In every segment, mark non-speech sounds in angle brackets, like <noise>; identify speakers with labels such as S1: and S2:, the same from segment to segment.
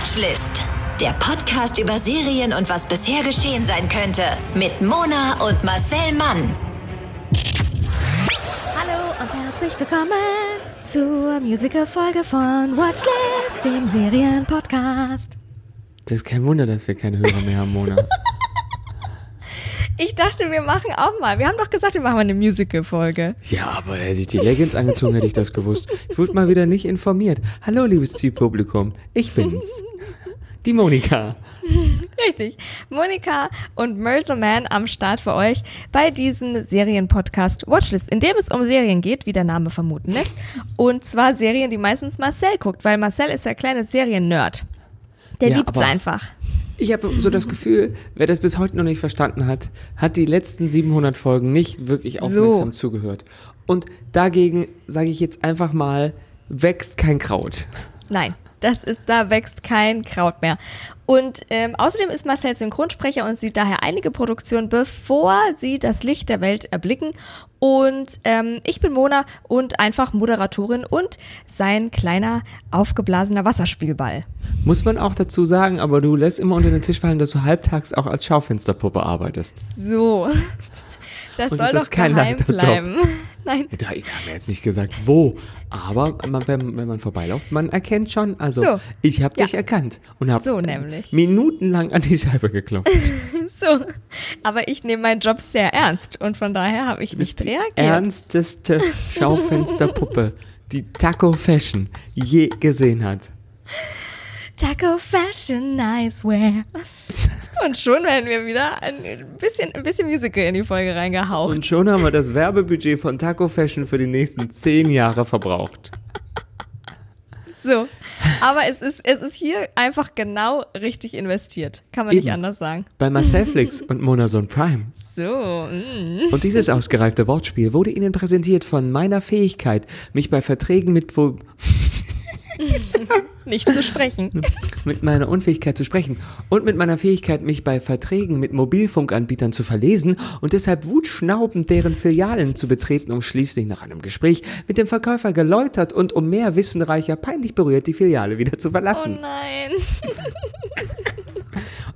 S1: Watchlist. Der Podcast über Serien und was bisher geschehen sein könnte. Mit Mona und Marcel Mann.
S2: Hallo und herzlich willkommen zur Musical-Folge von Watchlist, dem Serienpodcast.
S3: Das ist kein Wunder, dass wir keine Hörer mehr haben, Mona. <laughs>
S2: Ich dachte, wir machen auch mal. Wir haben doch gesagt, wir machen mal eine Musical-Folge.
S3: Ja, aber hätte ich die Leggings angezogen, hätte ich das gewusst. Ich wurde mal wieder nicht informiert. Hallo, liebes Zielpublikum. Ich bin's. Die Monika.
S2: Richtig. Monika und Merzelman am Start für euch bei diesem Serienpodcast Watchlist, in dem es um Serien geht, wie der Name vermuten lässt. Und zwar Serien, die meistens Marcel guckt, weil Marcel ist der kleine Serien-Nerd. Der
S3: Ja,
S2: liebt's
S3: aber-
S2: einfach.
S3: Ich habe so das <laughs> Gefühl, wer das bis heute noch nicht verstanden hat, hat die letzten 700 Folgen nicht wirklich aufmerksam zugehört. Und dagegen sage ich jetzt einfach mal, wächst kein Kraut.
S2: Nein, das ist, da wächst kein Kraut mehr. Und ähm, außerdem ist Marcel Synchronsprecher und sieht daher einige Produktionen, bevor sie das Licht der Welt erblicken. Und ähm, ich bin Mona und einfach Moderatorin und sein kleiner aufgeblasener Wasserspielball.
S3: Muss man auch dazu sagen, aber du lässt immer unter den Tisch fallen, dass du halbtags auch als Schaufensterpuppe arbeitest.
S2: So. <laughs> Das
S3: Und
S2: soll
S3: es
S2: doch
S3: ist kein
S2: geheim
S3: leichter Job.
S2: Nein.
S3: Da haben wir jetzt nicht gesagt, wo. Aber man, wenn, wenn man vorbeiläuft, man erkennt schon, also
S2: So.
S3: ich habe
S2: Ja.
S3: dich erkannt und habe
S2: So
S3: minutenlang an die Scheibe geklopft. <laughs>
S2: So. Aber ich nehme meinen Job sehr ernst und von daher habe ich nicht
S3: die
S2: reagiert.
S3: ernsteste Schaufensterpuppe, die Taco Fashion je gesehen hat.
S2: Taco Fashion Nicewear. Und schon werden wir wieder ein bisschen, ein bisschen Musical in die Folge reingehaucht.
S3: Und schon haben wir das Werbebudget von Taco Fashion für die nächsten zehn Jahre verbraucht.
S2: So. Aber es ist, es ist hier einfach genau richtig investiert. Kann man nicht
S3: Eben.
S2: anders sagen.
S3: Bei Marcelflix und Monason Prime.
S2: So. Mm.
S3: Und dieses ausgereifte Wortspiel wurde Ihnen präsentiert von meiner Fähigkeit, mich bei Verträgen mit, wo, <laughs>
S2: Nicht zu sprechen.
S3: mit meiner Unfähigkeit zu sprechen und mit meiner Fähigkeit, mich bei Verträgen mit Mobilfunkanbietern zu verlesen und deshalb wutschnaubend deren Filialen zu betreten, um schließlich nach einem Gespräch mit dem Verkäufer geläutert und um mehr wissenreicher peinlich berührt die Filiale wieder zu
S2: Oh
S3: verlassen.
S2: nein. <laughs>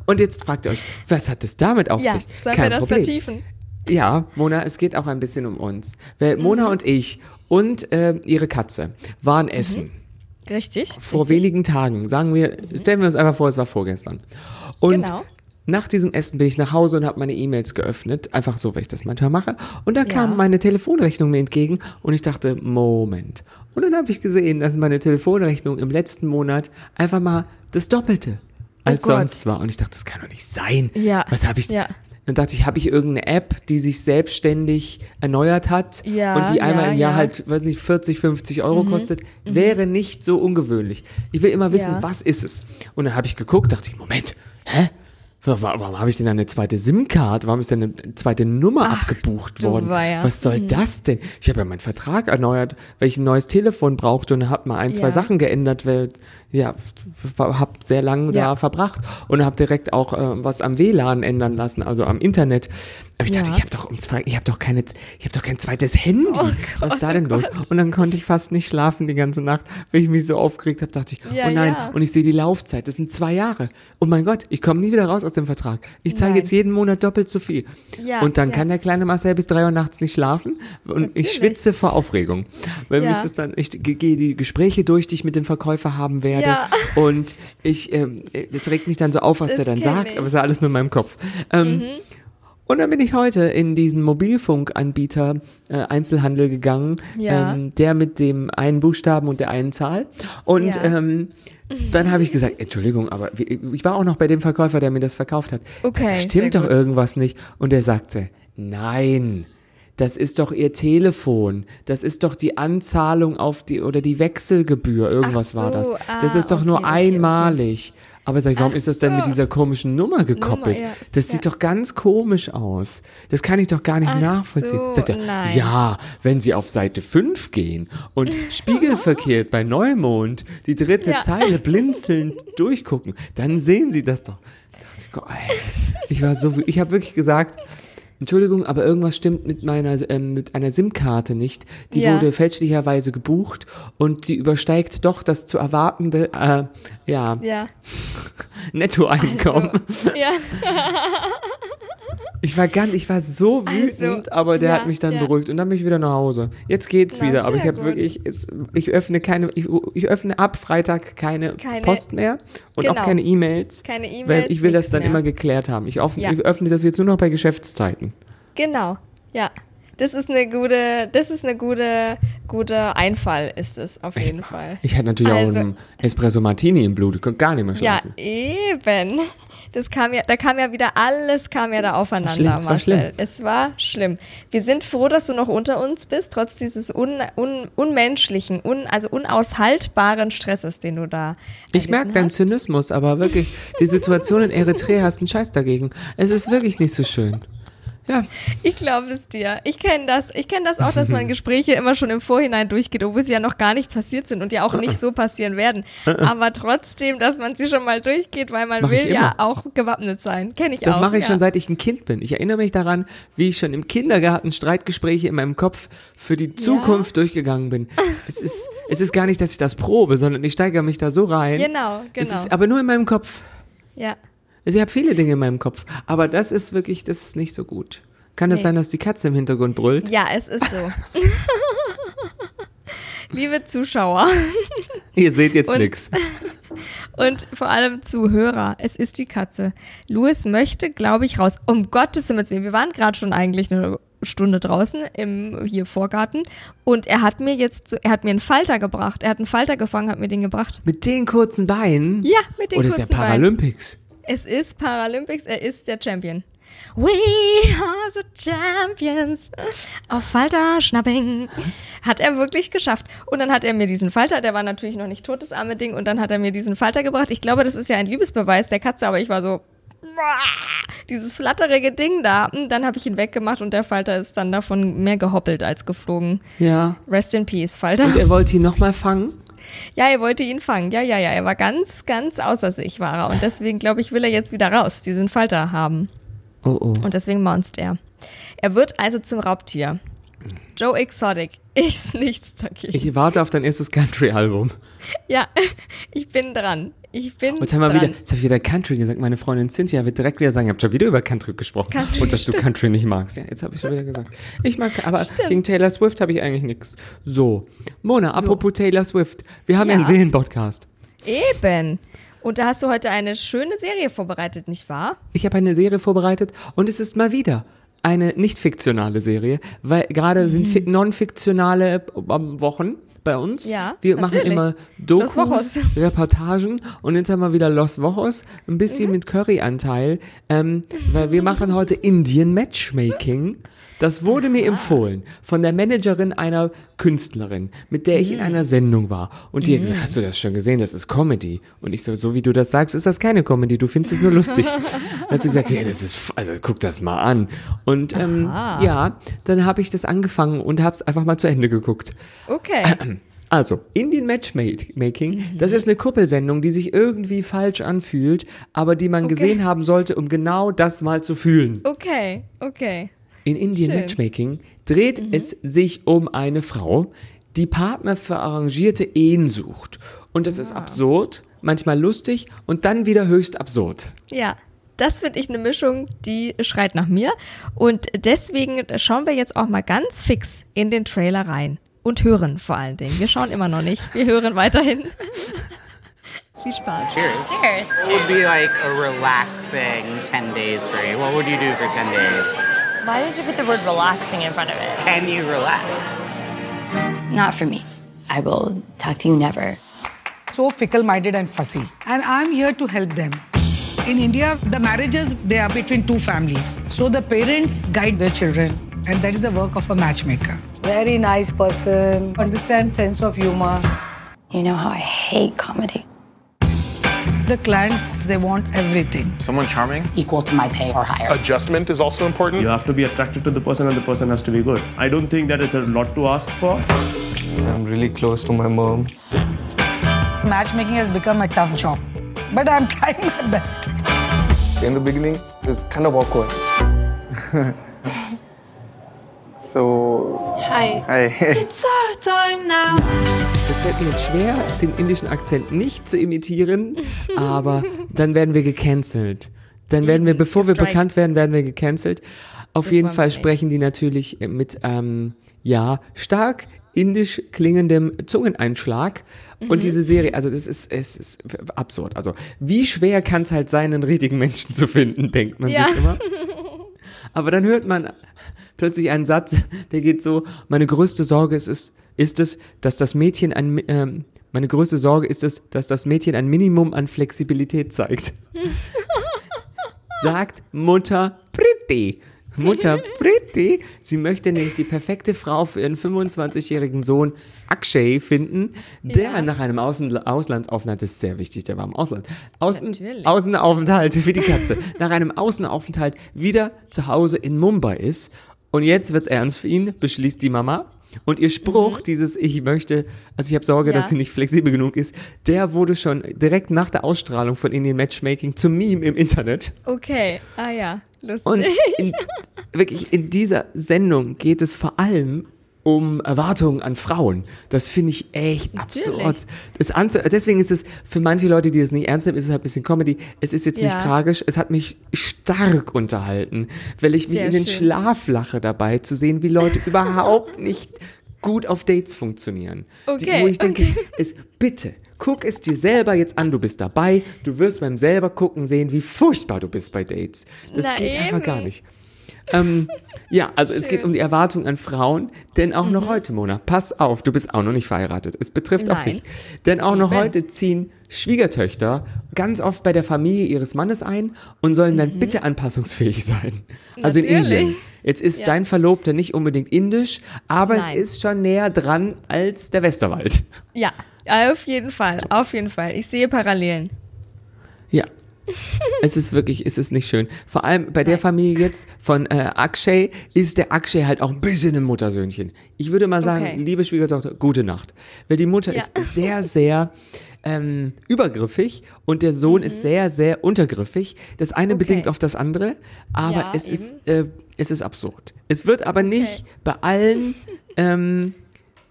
S3: Und jetzt fragt ihr euch, was hat es damit auf
S2: Ja,
S3: sich?
S2: sollen
S3: Kein
S2: wir das
S3: Problem.
S2: vertiefen?
S3: Ja, Mona, es geht auch ein bisschen um uns. Weil Mona
S2: Mhm.
S3: und ich und äh, ihre Katze waren essen.
S2: Richtig.
S3: Vor
S2: richtig.
S3: wenigen Tagen. Sagen wir, stellen wir uns einfach vor, es war vorgestern. Und
S2: Genau.
S3: nach diesem Essen bin ich nach Hause und habe meine E-Mails geöffnet. Einfach so, weil ich das manchmal mache. Und da kam
S2: Ja.
S3: meine Telefonrechnung mir entgegen und ich dachte, Moment. Und dann habe ich gesehen, dass meine Telefonrechnung im letzten Monat einfach mal das Doppelte als
S2: Oh
S3: sonst war. Und ich dachte, das kann doch nicht sein.
S2: Ja.
S3: Was habe ich?
S2: Ja.
S3: Dann dachte ich, habe ich irgendeine App, die sich selbstständig erneuert hat
S2: Ja,
S3: und die einmal
S2: ja,
S3: im Jahr
S2: ja. Mhm.
S3: halt, weiß nicht, 40, 50 Euro kostet, wäre nicht so ungewöhnlich. Ich will immer wissen, was ist es? Und dann habe ich geguckt, dachte ich, Moment, hä? Wa- wa- Warum habe ich denn eine zweite SIM-Card? Warum ist denn eine zweite Nummer abgebucht
S2: du
S3: worden?
S2: Mhm.
S3: Was soll das denn? Ich habe ja meinen Vertrag erneuert, weil ich ein neues Telefon brauchte und habe mal ein, zwei
S2: Ja.
S3: Sachen geändert, weil ja, habe sehr lange da
S2: Ja.
S3: verbracht und habe direkt auch äh, was am WLAN ändern lassen, also am Internet. Aber ich dachte,
S2: Ja.
S3: ich habe doch um zwei, ich habe doch keine, ich habe doch kein zweites Handy.
S2: Oh
S3: was
S2: Gott,
S3: ist da denn
S2: oh
S3: los? Und dann konnte ich fast nicht schlafen die ganze Nacht, weil ich mich so aufgeregt habe. Dachte ich,
S2: Ja,
S3: oh nein.
S2: ja.
S3: Und ich sehe die Laufzeit. Das sind zwei Jahre. Oh mein Gott, ich komme nie wieder raus aus dem Vertrag. Ich zahle
S2: Nein.
S3: jetzt jeden Monat doppelt so viel.
S2: Ja,
S3: und dann kann der kleine Marcel bis drei Uhr nachts nicht schlafen und
S2: Natürlich.
S3: ich schwitze vor Aufregung, weil mich das dann, ich ge- gehe die Gespräche durch, die ich mit dem Verkäufer haben werde
S2: Ja.
S3: und ich, ähm, das regt mich dann so auf, was
S2: Das
S3: der dann sagt,
S2: ich. Mhm.
S3: aber es ist ja alles nur in meinem Kopf. Ähm, Und dann bin ich heute in diesen Mobilfunkanbieter äh, Einzelhandel gegangen,
S2: Ja.
S3: ähm, der mit dem einen Buchstaben und der einen Zahl. Und
S2: Ja.
S3: ähm, dann habe ich gesagt, Entschuldigung, aber ich war auch noch bei dem Verkäufer, der mir das verkauft hat.
S2: Okay,
S3: das stimmt doch irgendwas nicht. Und er sagte, nein. Das ist doch ihr Telefon. Das ist doch die Anzahlung auf die oder die Wechselgebühr. Irgendwas
S2: Ach
S3: war das.
S2: so,
S3: das
S2: ah,
S3: ist doch nur
S2: okay, okay, okay.
S3: Aber sag ich, warum
S2: Ach
S3: ist das denn mit dieser komischen Nummer gekoppelt?
S2: ja.
S3: Das sieht
S2: Ja.
S3: doch ganz komisch aus. Das kann ich doch gar nicht
S2: Ach
S3: nachvollziehen.
S2: so,
S3: Sagt er,
S2: nein.
S3: ja, wenn Sie auf Seite 5 gehen und <laughs> spiegelverkehrt bei Neumond die dritte
S2: Ja.
S3: Zeile blinzelnd <laughs> durchgucken, dann sehen Sie das doch. Ich, war so, ich habe wirklich gesagt, Entschuldigung, aber irgendwas stimmt mit meiner ähm, mit einer SIM-Karte nicht. Die
S2: Ja.
S3: wurde fälschlicherweise gebucht und die übersteigt doch das zu erwartende äh, ja,
S2: Ja. <laughs>
S3: Nettoeinkommen.
S2: Ja. <laughs> <laughs>
S3: Ich war ganz, ich war so wütend, aber der
S2: ja,
S3: hat mich dann
S2: ja.
S3: beruhigt und dann bin ich wieder nach Hause. Jetzt geht's
S2: Na,
S3: wieder, aber ich habe wirklich, ich öffne keine, ich, ich öffne ab Freitag keine,
S2: Keine-
S3: Post mehr und
S2: Genau.
S3: auch keine E-Mails.
S2: Keine E-Mails,
S3: Weil ich will das dann
S2: mehr.
S3: immer geklärt haben. Ich, offen,
S2: Ja.
S3: ich öffne das jetzt nur noch bei Geschäftszeiten.
S2: Genau. Ja. Das ist eine gute, das ist eine gute, gute Einfall, ist es auf jeden Fall.
S3: Ich hatte natürlich
S2: Also-
S3: auch einen Espresso Martini im Blut. Ich konnte gar nicht mehr
S2: Ja,
S3: schlafen.
S2: eben. Das kam ja, da kam ja wieder alles, kam ja da aufeinander,
S3: schlimm, es war
S2: Marcel.
S3: schlimm.
S2: Es war schlimm. Wir sind froh, dass du noch unter uns bist, trotz dieses un, un, unmenschlichen, un, also unaushaltbaren Stresses, den du da.
S3: Ich merke deinen. Zynismus, aber wirklich, die Situation in Eritrea hast einen Scheiß dagegen. Es ist wirklich nicht so schön. Ja,
S2: Ich glaube es dir. Ich kenne das. Ich kenne das auch, dass man <laughs> Gespräche immer schon im Vorhinein durchgeht, obwohl sie ja noch gar nicht passiert sind und ja auch nicht so passieren werden. Aber trotzdem, dass man sie schon mal durchgeht, weil man will ja auch gewappnet sein. Kenne ich
S3: Das
S2: auch.
S3: mache ich
S2: ja.
S3: schon seit ich ein Kind bin. Ich erinnere mich daran, wie ich schon im Kindergarten Streitgespräche in meinem Kopf für die Zukunft durchgegangen bin. Es ist, es ist gar nicht, dass ich das probe, sondern ich steigere mich da so rein.
S2: Genau,
S3: Es
S2: genau.
S3: ist aber nur in meinem Kopf.
S2: Ja.
S3: Also ich habe viele Dinge in meinem Kopf, aber das ist wirklich, das ist nicht so gut. Kann das
S2: Nee.
S3: sein, dass die Katze im Hintergrund brüllt?
S2: Ja, es ist so. <laughs> Liebe Zuschauer
S3: Ihr seht jetzt nix. <laughs>
S2: und vor allem Zuhörer, es ist die Katze. Louis möchte, glaube ich, raus. Um Gottes Himmels Willen, wir waren gerade schon eigentlich eine Stunde draußen im hier Vorgarten und er hat mir jetzt, er hat mir einen Falter gebracht. Er hat einen Falter gefangen, hat mir den gebracht.
S3: Mit den kurzen Beinen?
S2: Ja, mit den
S3: Oder ist ja
S2: kurzen Beinen. Es ist Paralympics, er ist der Champion. We are the champions. Auf Falter schnapping. Hat er wirklich geschafft. Und dann hat er mir diesen Falter, der war natürlich noch nicht tot, das arme Ding, und dann hat er mir diesen Falter gebracht. Ich glaube, das ist ja ein Liebesbeweis der Katze, aber ich war so, dieses flatterige Ding da. Und dann habe ich ihn weggemacht und der Falter ist dann davon mehr gehoppelt als geflogen.
S3: Ja.
S2: Rest in peace, Falter.
S3: Und er wollte ihn nochmal fangen?
S2: Ja, er wollte ihn fangen. Ja, ja, ja. Er war ganz, ganz außer sich, war er. Und deswegen, glaube ich, will er jetzt wieder raus, diesen Falter haben.
S3: Oh oh.
S2: Und deswegen maunzt er. Er wird also zum Raubtier. Joe Exotic <laughs> ist nichts dagegen.
S3: Ich warte auf dein erstes Country-Album.
S2: ja, <laughs> ich bin dran. Ich bin
S3: Und jetzt haben wir
S2: dran.
S3: wieder, jetzt habe ich wieder Country gesagt. Meine Freundin Cynthia wird direkt wieder sagen, ihr habt schon wieder über Country gesprochen.
S2: Country,
S3: und dass du
S2: stimmt.
S3: Country nicht magst. Ja, jetzt habe ich schon wieder gesagt. Ich mag, aber
S2: Stimmt.
S3: gegen Taylor Swift habe ich eigentlich nichts. So. Mona, apropos Taylor Swift. Wir haben ja,
S2: Ja.
S3: einen Serienpodcast.
S2: Eben. Und da hast du heute eine schöne Serie vorbereitet, nicht wahr?
S3: Ich habe eine Serie vorbereitet und es ist mal wieder eine nicht fiktionale Serie, weil gerade sind
S2: Mhm.
S3: fi- non-fiktionale ähm, Wochen bei uns.
S2: Ja,
S3: Wir machen
S2: natürlich.
S3: immer
S2: Los
S3: Dokus. <laughs> Reportagen und jetzt haben wir wieder Los Wochos, ein bisschen
S2: Mhm.
S3: mit Curry-Anteil, ähm, weil wir <laughs> machen heute Indian Matchmaking. Das wurde mir empfohlen von der Managerin einer Künstlerin, mit der ich
S2: Mhm.
S3: in einer Sendung war. Und die hat gesagt, hast du das schon gesehen? Das ist Comedy. Und ich so, so wie du das sagst, ist das keine Comedy. Du findest es nur lustig. <laughs> Dann hat sie gesagt, ja, das ist, also guck das mal an. Und ähm, ja, dann habe ich das angefangen und habe es einfach mal zu Ende geguckt.
S2: Okay. <clears throat>
S3: Also, Indian Matchmaking, das ist eine Kuppelsendung, die sich irgendwie falsch anfühlt, aber die man gesehen haben sollte, um genau das mal zu fühlen.
S2: Okay, okay.
S3: In Indian
S2: Schön.
S3: Matchmaking dreht es sich um eine Frau, die Partner für arrangierte Ehen sucht. Und das ist absurd, manchmal lustig und dann wieder höchst absurd.
S2: Ja, das finde ich eine Mischung, die schreit nach mir. Und deswegen schauen wir jetzt auch mal ganz fix in den Trailer rein. Und hören vor allen Dingen. Wir schauen immer noch nicht. Wir hören weiterhin. <laughs> Viel Spaß.
S4: Cheers.
S5: Cheers.
S4: What would be like a relaxing 10 days for you? What would you do for 10 days?
S5: Why did you put the word relaxing in front of it?
S4: Can you relax?
S6: Not for me. I will talk to you never.
S7: so fickle minded and fussy. And I'm here to help them. In India, the marriages they are between two families. So the parents guide their children, and that is the work of a matchmaker. Very nice person, understands sense of humor.
S6: You know how I hate comedy.
S7: The clients they want everything.
S8: Someone charming.
S6: Equal to my pay or higher.
S8: Adjustment is also important.
S9: You have to be attracted to the person and the person has to be good. I don't think that it's a lot to ask for.
S10: I'm really close to my mom.
S7: Matchmaking has become a tough job, but I'm <laughs> trying my best.
S10: In the beginning, it's kind of awkward. <laughs>
S8: So.
S5: Hi.
S8: Hi.
S3: Es fällt mir jetzt schwer, den indischen Akzent nicht zu imitieren, aber dann werden wir gecancelt. Dann werden wir, bevor wir bekannt werden, werden wir gecancelt. Auf jeden
S2: wollen wir
S3: Fall sprechen die natürlich mit, ähm, ja, stark indisch klingendem Zungeneinschlag.
S2: Mhm.
S3: Und diese Serie, also das ist, es ist absurd. Also, wie schwer kann es halt sein, einen richtigen Menschen zu finden, denkt man
S2: Ja.
S3: sich immer. <laughs> Aber dann hört man plötzlich einen Satz, der geht so, meine größte Sorge ist, ist, ist es, dass das Mädchen ein, ähm, meine größte Sorge ist es, dass das Mädchen ein Minimum an Flexibilität zeigt. <laughs> Sagt Mutter Pretty. Mutter Pretty, sie möchte nämlich die perfekte Frau für ihren 25-jährigen Sohn Akshay finden, der
S2: Ja.
S3: nach einem Außen Auslandsaufenthalt, das ist sehr wichtig, der war im Ausland, Außen
S2: Natürlich.
S3: Außenaufenthalt für die Katze, <laughs> nach einem Außenaufenthalt wieder zu Hause in Mumbai ist. Und jetzt wird's ernst für ihn, beschließt die Mama. Und ihr Spruch, dieses Ich möchte, also ich habe Sorge,
S2: Mhm. Ja.
S3: dass sie nicht flexibel genug ist, der wurde schon direkt nach der Ausstrahlung von Indian Matchmaking zum Meme im Internet.
S2: Okay. Ah ja, lustig.
S3: Und in, wirklich in dieser Sendung geht es vor allem um Erwartungen an Frauen. Das finde ich echt
S2: Natürlich.
S3: absurd. Das anzu deswegen ist es für manche Leute, die das nicht ernst nehmen, ist es halt ein bisschen Comedy. Es ist jetzt nicht
S2: Ja.
S3: tragisch. Es hat mich stark unterhalten, weil ich mich
S2: Sehr
S3: in den
S2: schön.
S3: Schlaf lache dabei zu sehen, wie Leute überhaupt <laughs> nicht gut auf Dates funktionieren. Die,
S2: Okay,
S3: wo ich denke, es, bitte, guck es dir selber jetzt an, du bist dabei, du wirst beim selber gucken sehen, wie furchtbar du bist bei Dates. Das
S2: Na
S3: geht einfach
S2: eben.
S3: gar nicht. Ähm, ja, also es geht
S2: Schön.
S3: um die Erwartung an Frauen, denn auch noch heute, Mona, pass auf, du bist auch noch nicht verheiratet. Es betrifft auch
S2: Nein.
S3: dich. Denn auch noch heute ziehen Schwiegertöchter ganz oft bei der Familie ihres Mannes ein und sollen dann bitte anpassungsfähig sein. Also in
S2: Mhm. Natürlich.
S3: Indien. Jetzt ist
S2: Ja.
S3: dein Verlobter nicht unbedingt indisch, aber
S2: Nein.
S3: es ist schon näher dran als der Westerwald.
S2: ja, auf jeden Fall, auf jeden Fall. Ich sehe Parallelen.
S3: Ja. <laughs> es ist wirklich, es ist nicht schön. Vor allem bei der Familie jetzt von äh, Akshay ist der Akshay halt auch ein bisschen ein Muttersöhnchen. Ich würde mal sagen,
S2: Okay.
S3: liebe Schwiegertochter, gute Nacht. Weil die Mutter
S2: Ja.
S3: ist sehr, sehr ähm, übergriffig und der Sohn ist sehr, sehr untergriffig. Das eine
S2: Mhm. Okay.
S3: bedingt auf das andere, aber
S2: Ja,
S3: es, ist, äh, es ist absurd. Es wird aber nicht bei allen ähm,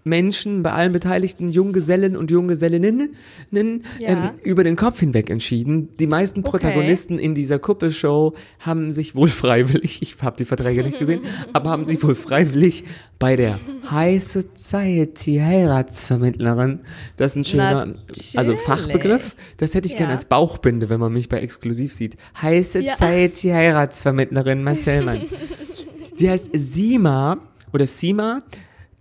S3: Menschen, bei allen beteiligten Junggesellen und Junggesellinnen
S2: Ja.
S3: ähm, über den Kopf hinweg entschieden. Die meisten
S2: Okay.
S3: Protagonisten in dieser Kuppelshow haben sich wohl freiwillig, ich habe die Verträge nicht gesehen, <laughs> aber haben sich wohl freiwillig bei der High Society Heiratsvermittlerin, das ist ein schöner, also
S2: Natürlich.
S3: Fachbegriff, das hätte ich
S2: Ja.
S3: gern als Bauchbinde, wenn man mich bei Exklusiv sieht. High Society Heiratsvermittlerin Marcel Mann. <laughs> Sie heißt Sima oder Sima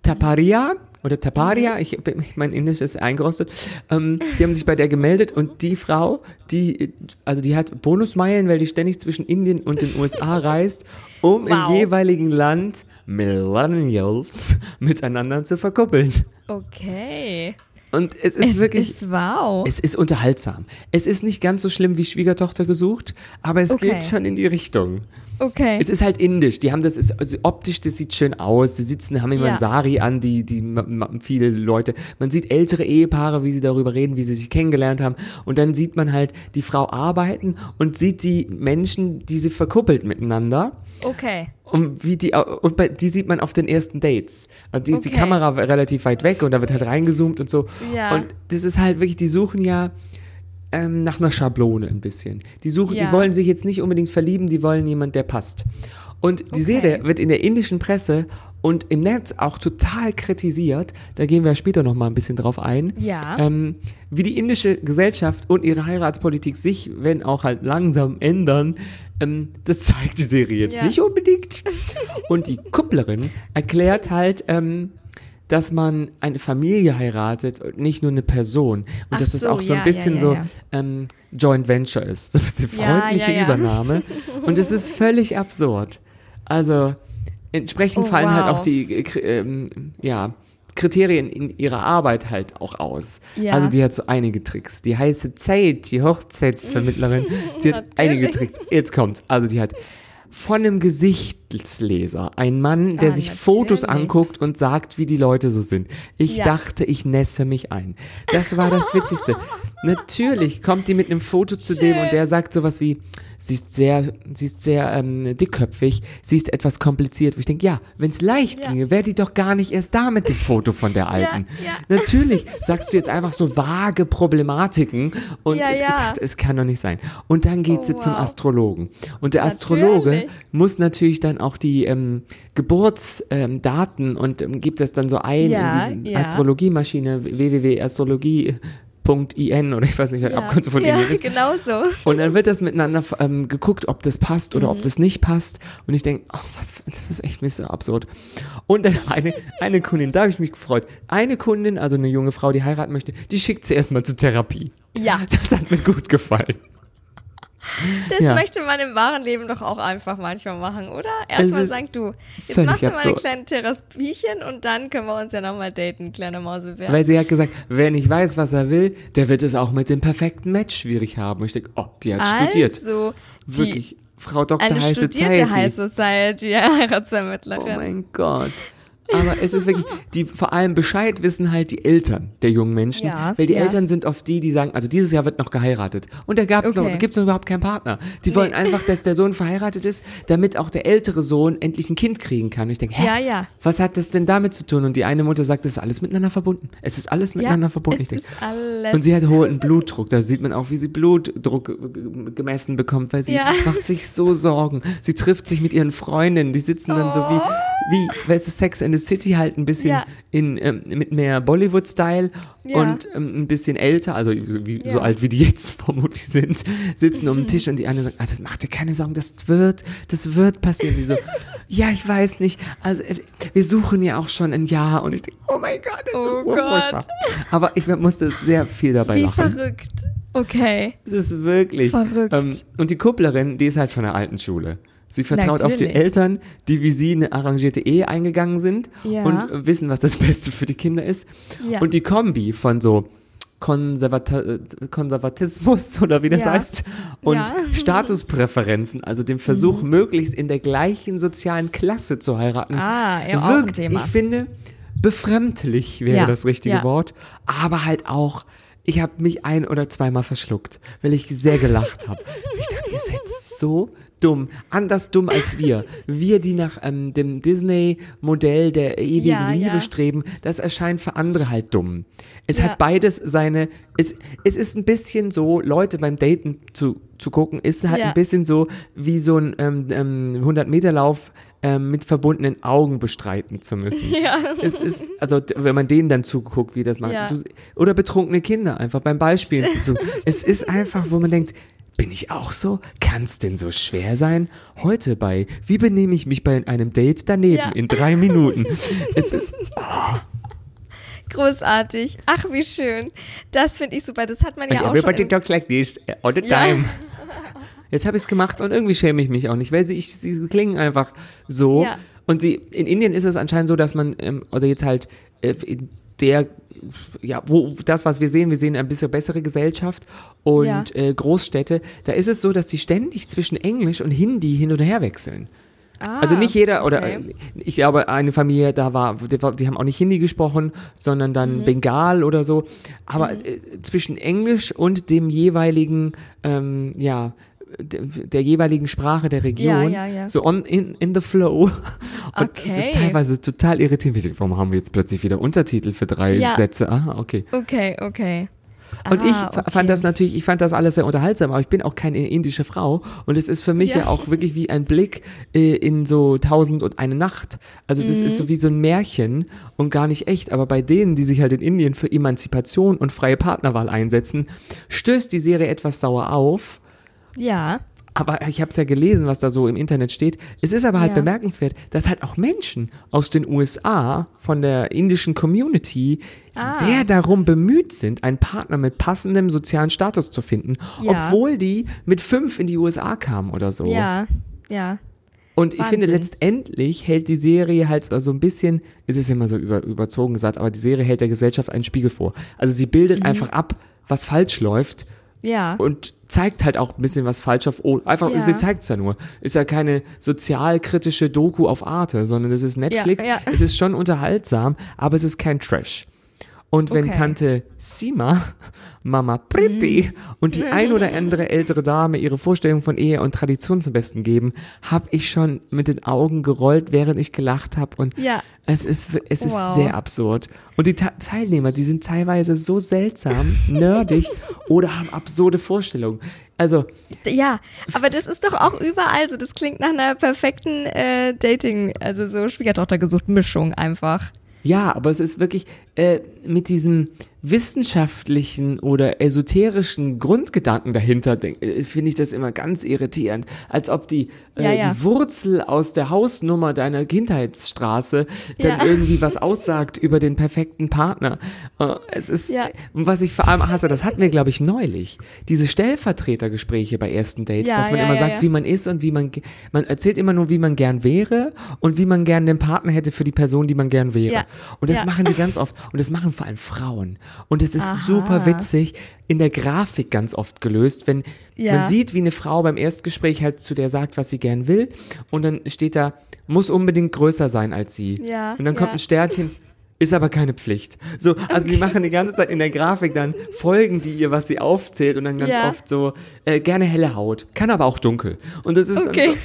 S3: Taparia oder Taparia, ich, mein Indisch ist eingerostet, ähm, die haben sich bei der gemeldet und die Frau, die, also die hat Bonusmeilen, weil die ständig zwischen Indien und den USA <laughs> reist, um
S2: Wow.
S3: im jeweiligen Land Millennials miteinander zu verkuppeln.
S2: Okay.
S3: Und es ist
S2: es
S3: wirklich,
S2: ist wow.
S3: es ist unterhaltsam. Es ist nicht ganz so schlimm wie Schwiegertochter gesucht, aber es
S2: Okay.
S3: geht schon in die Richtung.
S2: Okay.
S3: Es ist halt indisch. Die haben das ist also optisch, das sieht schön aus. Die sitzen, haben immer
S2: Ja.
S3: ein Sari an, die die viele Leute. Man sieht ältere Ehepaare, wie sie darüber reden, wie sie sich kennengelernt haben. Und dann sieht man halt die Frau arbeiten und sieht die Menschen, die sie verkuppelt miteinander.
S2: okay.
S3: Und wie die und bei, die sieht man auf den ersten Dates. Also die ist die. Kamera relativ weit weg und da wird halt reingezoomt und so.
S2: Ja.
S3: Und das ist halt wirklich, die suchen ja ähm, nach einer Schablone ein bisschen. Die suchen,
S2: Ja.
S3: die wollen sich jetzt nicht unbedingt verlieben, die wollen jemand, der passt. Und die
S2: Okay.
S3: Serie wird in der indischen Presse und im Netz auch total kritisiert. Da gehen wir später noch mal ein bisschen drauf ein.
S2: Ja.
S3: Ähm, wie die indische Gesellschaft und ihre Heiratspolitik sich, wenn auch halt langsam ändern, ähm, das zeigt die Serie jetzt
S2: Ja.
S3: nicht unbedingt. Und die Kupplerin erklärt halt, ähm, dass man eine Familie heiratet und nicht nur eine Person. Und
S2: Ach
S3: dass es
S2: so,
S3: auch so ein
S2: ja,
S3: bisschen
S2: ja, ja,
S3: so. Ähm, Joint Venture ist. So ein bisschen freundliche. Übernahme. Und es ist völlig <laughs> absurd. Also entsprechend
S2: Oh,
S3: fallen halt
S2: wow.
S3: auch die äh, ähm, ja, Kriterien in ihrer Arbeit halt auch aus.
S2: Ja.
S3: Also die hat so einige Tricks. Die heiße Zeit, die Hochzeitsvermittlerin, <laughs> die hat einige. Tricks. Jetzt kommt's. Also die hat von einem Gesichtsleser. Ein Mann, der
S2: Ah,
S3: sich Fotos
S2: natürlich.
S3: anguckt und sagt, wie die Leute so sind. Ich
S2: Ja.
S3: dachte, ich nässe mich ein. Das war das Witzigste. <laughs> Natürlich kommt die mit einem Foto zu dem und der sagt sowas wie, sie ist sehr, sie ist sehr ähm, dickköpfig, sie ist etwas kompliziert. Wo ich denke, ja, wenn es leicht
S2: Ja.
S3: ginge, wäre die doch gar nicht erst da mit dem Foto von der <laughs> Alten.
S2: ja.
S3: Natürlich sagst du jetzt einfach so vage Problematiken und
S2: Ja,
S3: es, ich
S2: ja.
S3: dachte, es kann doch nicht sein. Und dann geht
S2: Oh,
S3: sie zum
S2: wow.
S3: Astrologen. Und der Astrologe
S2: Natürlich.
S3: muss natürlich dann auch die ähm, Geburtsdaten ähm, und ähm, gibt das dann so ein
S2: Ja,
S3: in diese
S2: ja.
S3: Astrologiemaschine www.astrologie.in oder ich weiß nicht, was die Abkürzung von
S2: ja,
S3: ist.
S2: genau so.
S3: Und dann wird das miteinander ähm, geguckt, ob das passt oder ob
S2: Mhm.
S3: das nicht passt. Und ich denke, oh, was, das ist echt ein bisschen absurd. Und dann <laughs> eine, eine Kundin, da habe ich mich gefreut. Eine Kundin, also eine junge Frau, die heiraten möchte, die schickt sie erstmal zur Therapie.
S2: Ja,
S3: Das hat mir gut gefallen.
S2: Das
S3: Ja.
S2: möchte man im wahren Leben doch auch einfach manchmal machen, oder? Erstmal sagen, du, jetzt machst du mal eine
S3: absurd.
S2: kleine Therapiechen und dann können wir uns ja nochmal daten, kleine Mausebär.
S3: Weil sie hat gesagt, wer nicht weiß, was er will, der wird es auch mit dem perfekten Match schwierig haben. Und ich denke, oh, die hat studiert.
S2: Also, die,
S3: Wirklich. Frau Dr.
S2: eine
S3: High
S2: studierte
S3: Society.
S2: High Society, <laughs> ja,
S3: Oh
S2: Heiratsvermittlerin.
S3: mein Gott. Aber es ist wirklich, die vor allem Bescheid wissen halt die Eltern der jungen Menschen.
S2: Ja,
S3: weil die
S2: ja.
S3: Eltern sind oft die, die sagen, also dieses Jahr wird noch geheiratet. Und da gab's noch,
S2: Okay.
S3: da gibt's noch überhaupt keinen Partner. Die wollen einfach, dass der Sohn verheiratet ist, damit auch der ältere Sohn endlich ein Kind kriegen kann. Und ich denke, hä?
S2: Ja, ja.
S3: Was hat das denn damit zu tun? Und die eine Mutter sagt, es ist alles miteinander verbunden. Es ist alles miteinander verbunden.
S2: es
S3: Ich denk,
S2: ist alles.
S3: und sie hat hohen <laughs> Blutdruck. Da sieht man auch, wie sie Blutdruck gemessen bekommt, weil sie macht sich so Sorgen. Sie trifft sich mit ihren Freundinnen. Die sitzen dann so wie, wie, weißt du, Sex and the City halt ein bisschen
S2: Ja.
S3: in, ähm, mit mehr Bollywood-Style
S2: Ja.
S3: und ähm, ein bisschen älter, also so, wie, so
S2: Ja.
S3: alt wie die jetzt <laughs> vermutlich sind, sitzen um den Tisch und die eine sagt, also mach dir keine Sorgen, das wird, das wird passieren. Die so, <laughs> ja, ich weiß nicht. Also äh, wir suchen ja auch schon ein Jahr und ich denke, oh mein Gott, das
S2: Oh
S3: ist so
S2: Gott.
S3: furchtbar. Aber ich musste sehr viel dabei
S2: Wie
S3: lachen.
S2: verrückt. Okay.
S3: Es ist wirklich.
S2: Verrückt.
S3: Ähm, und die Kupplerin, die ist halt von der alten Schule. Sie vertraut auf die
S2: Natürlich.
S3: Eltern, die wie sie eine arrangierte Ehe eingegangen sind
S2: Ja.
S3: und wissen, was das <laughs> Beste für die Kinder ist.
S2: Ja.
S3: Und die Kombi von so Konservata äh, Konservatismus <laughs> oder wie das
S2: Ja.
S3: heißt und. <laughs> Statuspräferenzen, also dem Versuch, möglichst in der gleichen sozialen Klasse zu heiraten,
S2: Ah,
S3: wirkt, ich finde, befremdlich wäre das richtige. Wort, aber halt auch, ich habe mich ein oder zweimal verschluckt, weil ich sehr gelacht habe. Ich dachte, ihr seid so dumm, anders dumm als wir. Wir, die nach ähm, dem Disney-Modell der ewigen
S2: Ja,
S3: Liebe
S2: ja.
S3: streben, das erscheint für andere halt dumm. Es
S2: Ja.
S3: hat beides seine, es, es ist ein bisschen so, Leute beim Daten zu, zu gucken, ist halt ein bisschen so wie so ein ähm, ähm, 100-Meter-Lauf ähm, mit verbundenen Augen bestreiten zu müssen. <laughs>
S2: Ja.
S3: Es ist, also wenn man denen dann zuguckt, wie das macht.
S2: Ja.
S3: Oder betrunkene Kinder, einfach beim Beispielen zu <laughs> Es ist einfach, wo man denkt, bin ich auch so? Kann es denn so schwer sein? Heute bei Wie benehme ich mich bei einem Date daneben
S2: Ja.
S3: in drei Minuten? <laughs> es ist,
S2: Großartig. Ach, wie schön. Das finde ich super. Das hat man ja auch schon.
S3: everybody talks like this all the
S2: Ja.
S3: time. <laughs> Jetzt habe ich es gemacht und irgendwie schäme ich mich auch nicht, weil sie, ich, sie klingen einfach so.
S2: Ja.
S3: Und sie, in Indien ist es anscheinend so, dass man, ähm, also jetzt halt äh, der, ja, wo das, was wir sehen, wir sehen ein bisschen bessere Gesellschaft und
S2: Ja.
S3: äh, Großstädte, da ist es so, dass die ständig zwischen Englisch und Hindi hin und her wechseln.
S2: ah,
S3: Also nicht jeder, oder
S2: okay.
S3: äh, ich glaube, eine Familie, da war, die, haben auch nicht Hindi gesprochen, sondern dann
S2: Mhm.
S3: Bengal oder so. Aber äh, zwischen Englisch und dem jeweiligen, ähm, ja, der, der jeweiligen Sprache der Region,
S2: Ja, ja, ja.
S3: so on, in, in the flow. <laughs> Und es
S2: Okay.
S3: ist teilweise total irritierend. Warum haben wir jetzt plötzlich wieder Untertitel für drei
S2: Ja.
S3: Sätze? Aha, okay.
S2: Okay, okay.
S3: Und
S2: Ah,
S3: ich
S2: okay.
S3: fand das natürlich, ich fand das alles sehr unterhaltsam, aber ich bin auch keine indische Frau und es ist für mich ja,
S2: Ja.
S3: auch wirklich wie ein Blick äh, in so Tausend und eine Nacht. Also das
S2: Mhm.
S3: ist so wie so ein Märchen und gar nicht echt, aber bei denen, die sich halt in Indien für Emanzipation und freie Partnerwahl einsetzen, stößt die Serie etwas sauer auf.
S2: Ja.
S3: Aber ich habe es ja gelesen, was da so im Internet steht. Es ist aber halt
S2: Ja.
S3: bemerkenswert, dass halt auch Menschen aus den USA von der indischen Community
S2: Ah.
S3: sehr darum bemüht sind, einen Partner mit passendem sozialen Status zu finden,
S2: Ja.
S3: obwohl die mit fünf in die USA kamen oder so.
S2: Ja. Ja.
S3: Und ich finde,
S2: Wahnsinn.
S3: letztendlich hält die Serie halt so ein bisschen, es ist immer so über, überzogen gesagt, aber die Serie hält der Gesellschaft einen Spiegel vor. Also sie bildet
S2: Mhm.
S3: einfach ab, was falsch läuft
S2: Ja.
S3: und zeigt halt auch ein bisschen was falsch auf, oh, einfach,
S2: Ja.
S3: sie zeigt es ja nur. Ist ja keine sozialkritische Doku auf Arte, sondern das ist Netflix.
S2: ja.
S3: Es ist schon unterhaltsam, aber es ist kein Trash. Und wenn
S2: Okay.
S3: Tante Sima, <laughs> Mama Pretty
S2: Mhm.
S3: und die ein oder andere ältere Dame ihre Vorstellung von Ehe und Tradition zum Besten geben, habe ich schon mit den Augen gerollt, während ich gelacht habe. Und
S2: Ja.
S3: es ist, es ist
S2: Wow.
S3: sehr absurd. Und die Teilnehmer, die sind teilweise so seltsam, <laughs> nerdig oder haben absurde Vorstellungen. Also,
S2: Ja, aber das ist doch auch überall so. Das klingt nach einer perfekten äh, Dating, also so Schwiegertochter gesucht Mischung einfach.
S3: Ja, aber es ist wirklich äh, mit diesem wissenschaftlichen oder esoterischen Grundgedanken dahinter, äh, finde ich das immer ganz irritierend. Als ob die, äh,
S2: Ja, ja.
S3: die Wurzel aus der Hausnummer deiner Kindheitsstraße dann
S2: Ja.
S3: irgendwie was <laughs> aussagt über den perfekten Partner. Äh, es ist, was ich vor allem hasse, das hatten wir, glaube ich, neulich. Diese Stellvertretergespräche bei ersten Dates, dass man immer sagt, wie man ist und wie man, man erzählt immer nur, wie man gern wäre und wie man gern den Partner hätte für die Person, die man gern wäre. Und das machen die ganz oft. Und das machen vor allem Frauen. Und es ist super witzig, in der Grafik ganz oft gelöst, wenn
S2: Ja.
S3: man sieht, wie eine Frau beim Erstgespräch halt zu der sagt, was sie gern will. Und dann steht da, muss unbedingt größer sein als sie.
S2: Ja,
S3: Und dann kommt
S2: ja.
S3: ein Sternchen. <laughs> Ist aber keine Pflicht. So, also die machen die ganze Zeit in der Grafik dann Folgen, die ihr, was sie aufzählt und dann ganz
S2: Ja.
S3: oft so, äh, gerne helle Haut, kann aber auch dunkel. Und das ist
S2: Okay.
S3: dann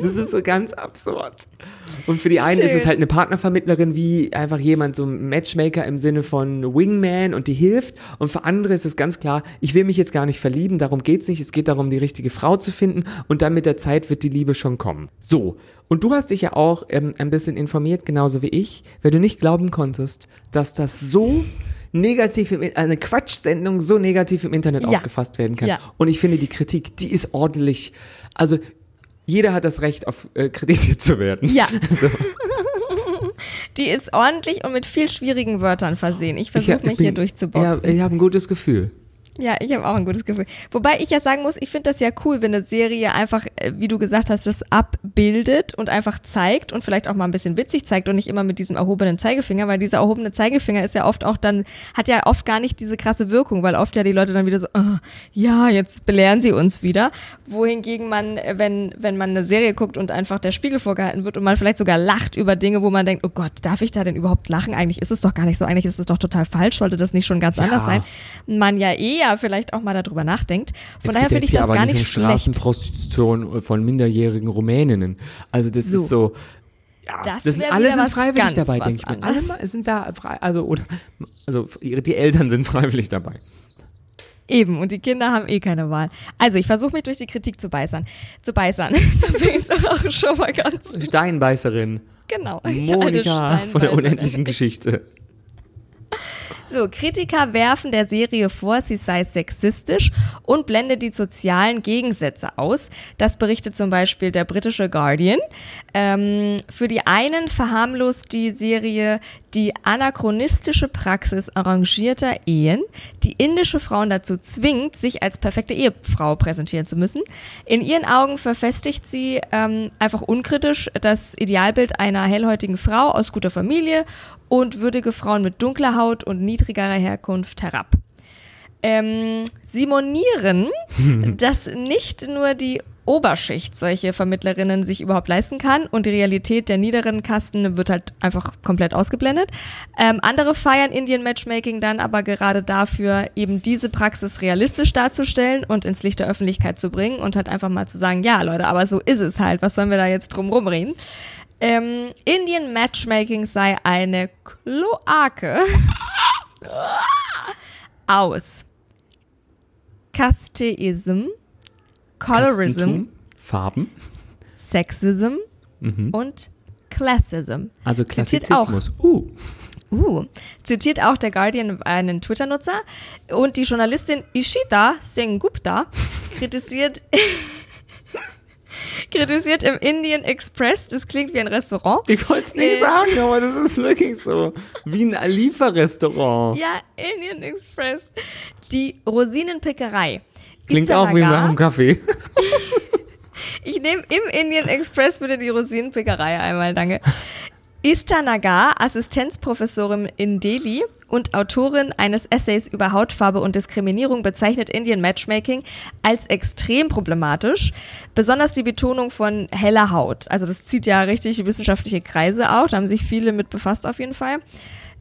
S3: so, das ist so ganz absurd. Und für die einen ist es
S2: Schön.
S3: halt eine Partnervermittlerin wie einfach jemand, so ein Matchmaker im Sinne von Wingman und die hilft. Und für andere ist es ganz klar, ich will mich jetzt gar nicht verlieben, darum geht's nicht. Es geht darum, die richtige Frau zu finden und dann mit der Zeit wird die Liebe schon kommen. So. Und du hast dich ja auch ähm, ein bisschen informiert, genauso wie ich, weil du nicht glauben konntest, dass das so negativ im, eine Quatschsendung so negativ im Internet
S2: Ja.
S3: aufgefasst werden kann.
S2: Ja.
S3: Und ich finde, die Kritik, die ist ordentlich. Also, jeder hat das Recht, auf äh, kritisiert zu werden.
S2: Ja. <laughs> <laughs> Die ist ordentlich und mit viel schwierigen Wörtern versehen. Ich versuche mich hier
S3: bin-
S2: durchzuboxen.
S3: Ja, ich habe ein gutes Gefühl.
S2: Ja, ich habe auch ein gutes Gefühl. Wobei ich ja sagen muss, ich finde das ja cool, wenn eine Serie einfach, äh, wie du gesagt hast, das abbildet und einfach zeigt und vielleicht auch mal ein bisschen witzig zeigt und nicht immer mit diesem erhobenen Zeigefinger, weil dieser erhobene Zeigefinger ist ja oft auch dann, hat ja oft gar nicht diese krasse Wirkung, weil oft ja die Leute dann wieder so, "Ah, ja, jetzt belehren sie uns wieder. Wohingegen man, äh, wenn, wenn man eine Serie guckt und einfach der Spiegel vorgehalten wird und man vielleicht sogar lacht über Dinge, wo man denkt, oh Gott, darf ich da denn überhaupt lachen? Eigentlich ist es doch gar nicht so, eigentlich ist es doch total falsch, sollte das nicht schon ganz anders sein? Man ja eher vielleicht auch mal darüber nachdenkt. Von
S3: es
S2: daher finde ich das gar
S3: nicht
S2: nicht
S3: um
S2: schlecht.
S3: Straßenprostitution von minderjährigen Rumäninnen. Also das
S2: So.
S3: ist so. Ja,
S2: Das
S3: das sind alle sind freiwillig dabei, denke ich mir. Alle sind da frei, also oder also die Eltern sind freiwillig dabei.
S2: Eben, und die Kinder haben eh keine Wahl. Also, ich versuche mich durch die Kritik zu beißern. Zu beißern. <laughs> da bin ich doch auch schon mal ganz
S3: Steinbeißerin.
S2: genau.
S3: Monika von der unendlichen Geschichte.
S2: So, Kritiker werfen der Serie vor, sie sei sexistisch und blendet die sozialen Gegensätze aus. Das berichtet zum Beispiel der britische Guardian. Ähm, für die einen verharmlost die Serie die anachronistische Praxis arrangierter Ehen, die indische Frauen dazu zwingt, sich als perfekte Ehefrau präsentieren zu müssen. In ihren Augen verfestigt sie ähm, einfach unkritisch das Idealbild einer hellhäutigen Frau aus guter Familie und würdige Frauen mit dunkler Haut und niedrigerer Herkunft herab. Ähm, sie monieren, <laughs> dass nicht nur die Oberschicht solche Vermittlerinnen sich überhaupt leisten kann und die Realität der niederen Kasten wird halt einfach komplett ausgeblendet. Ähm, andere feiern Indian Matchmaking dann aber gerade dafür, eben diese Praxis realistisch darzustellen und ins Licht der Öffentlichkeit zu bringen und halt einfach mal zu sagen, ja Leute, aber so ist es halt, was sollen wir da jetzt drum rumreden? Ähm, Indian Matchmaking sei eine Kloake <laughs> aus Casteism, Colorism,
S3: Farben,
S2: Sexism und Classism.
S3: also
S2: Zitiert auch.
S3: Klassizismus. Uh.
S2: Uh, zitiert auch der Guardian einen Twitter-Nutzer und die Journalistin Ishita Sengupta <laughs> kritisiert <laughs> kritisiert im Indian Express, das klingt wie ein Restaurant.
S3: Ich wollte es nicht
S2: Äh.
S3: sagen, aber das ist wirklich so. Wie ein Lieferrestaurant.
S2: Ja, Indian Express. Die Rosinenpickerei.
S3: Klingt auch wie nach einem Kaffee. <laughs>
S2: Ich nehme im Indian Express bitte die Rosinenpickerei einmal, danke. Istanagar, Assistenzprofessorin in Delhi und Autorin eines Essays über Hautfarbe und Diskriminierung, bezeichnet Indian Matchmaking als extrem problematisch. Besonders die Betonung von heller Haut. Also das zieht ja richtig wissenschaftliche Kreise auch, da haben sich viele mit befasst auf jeden Fall.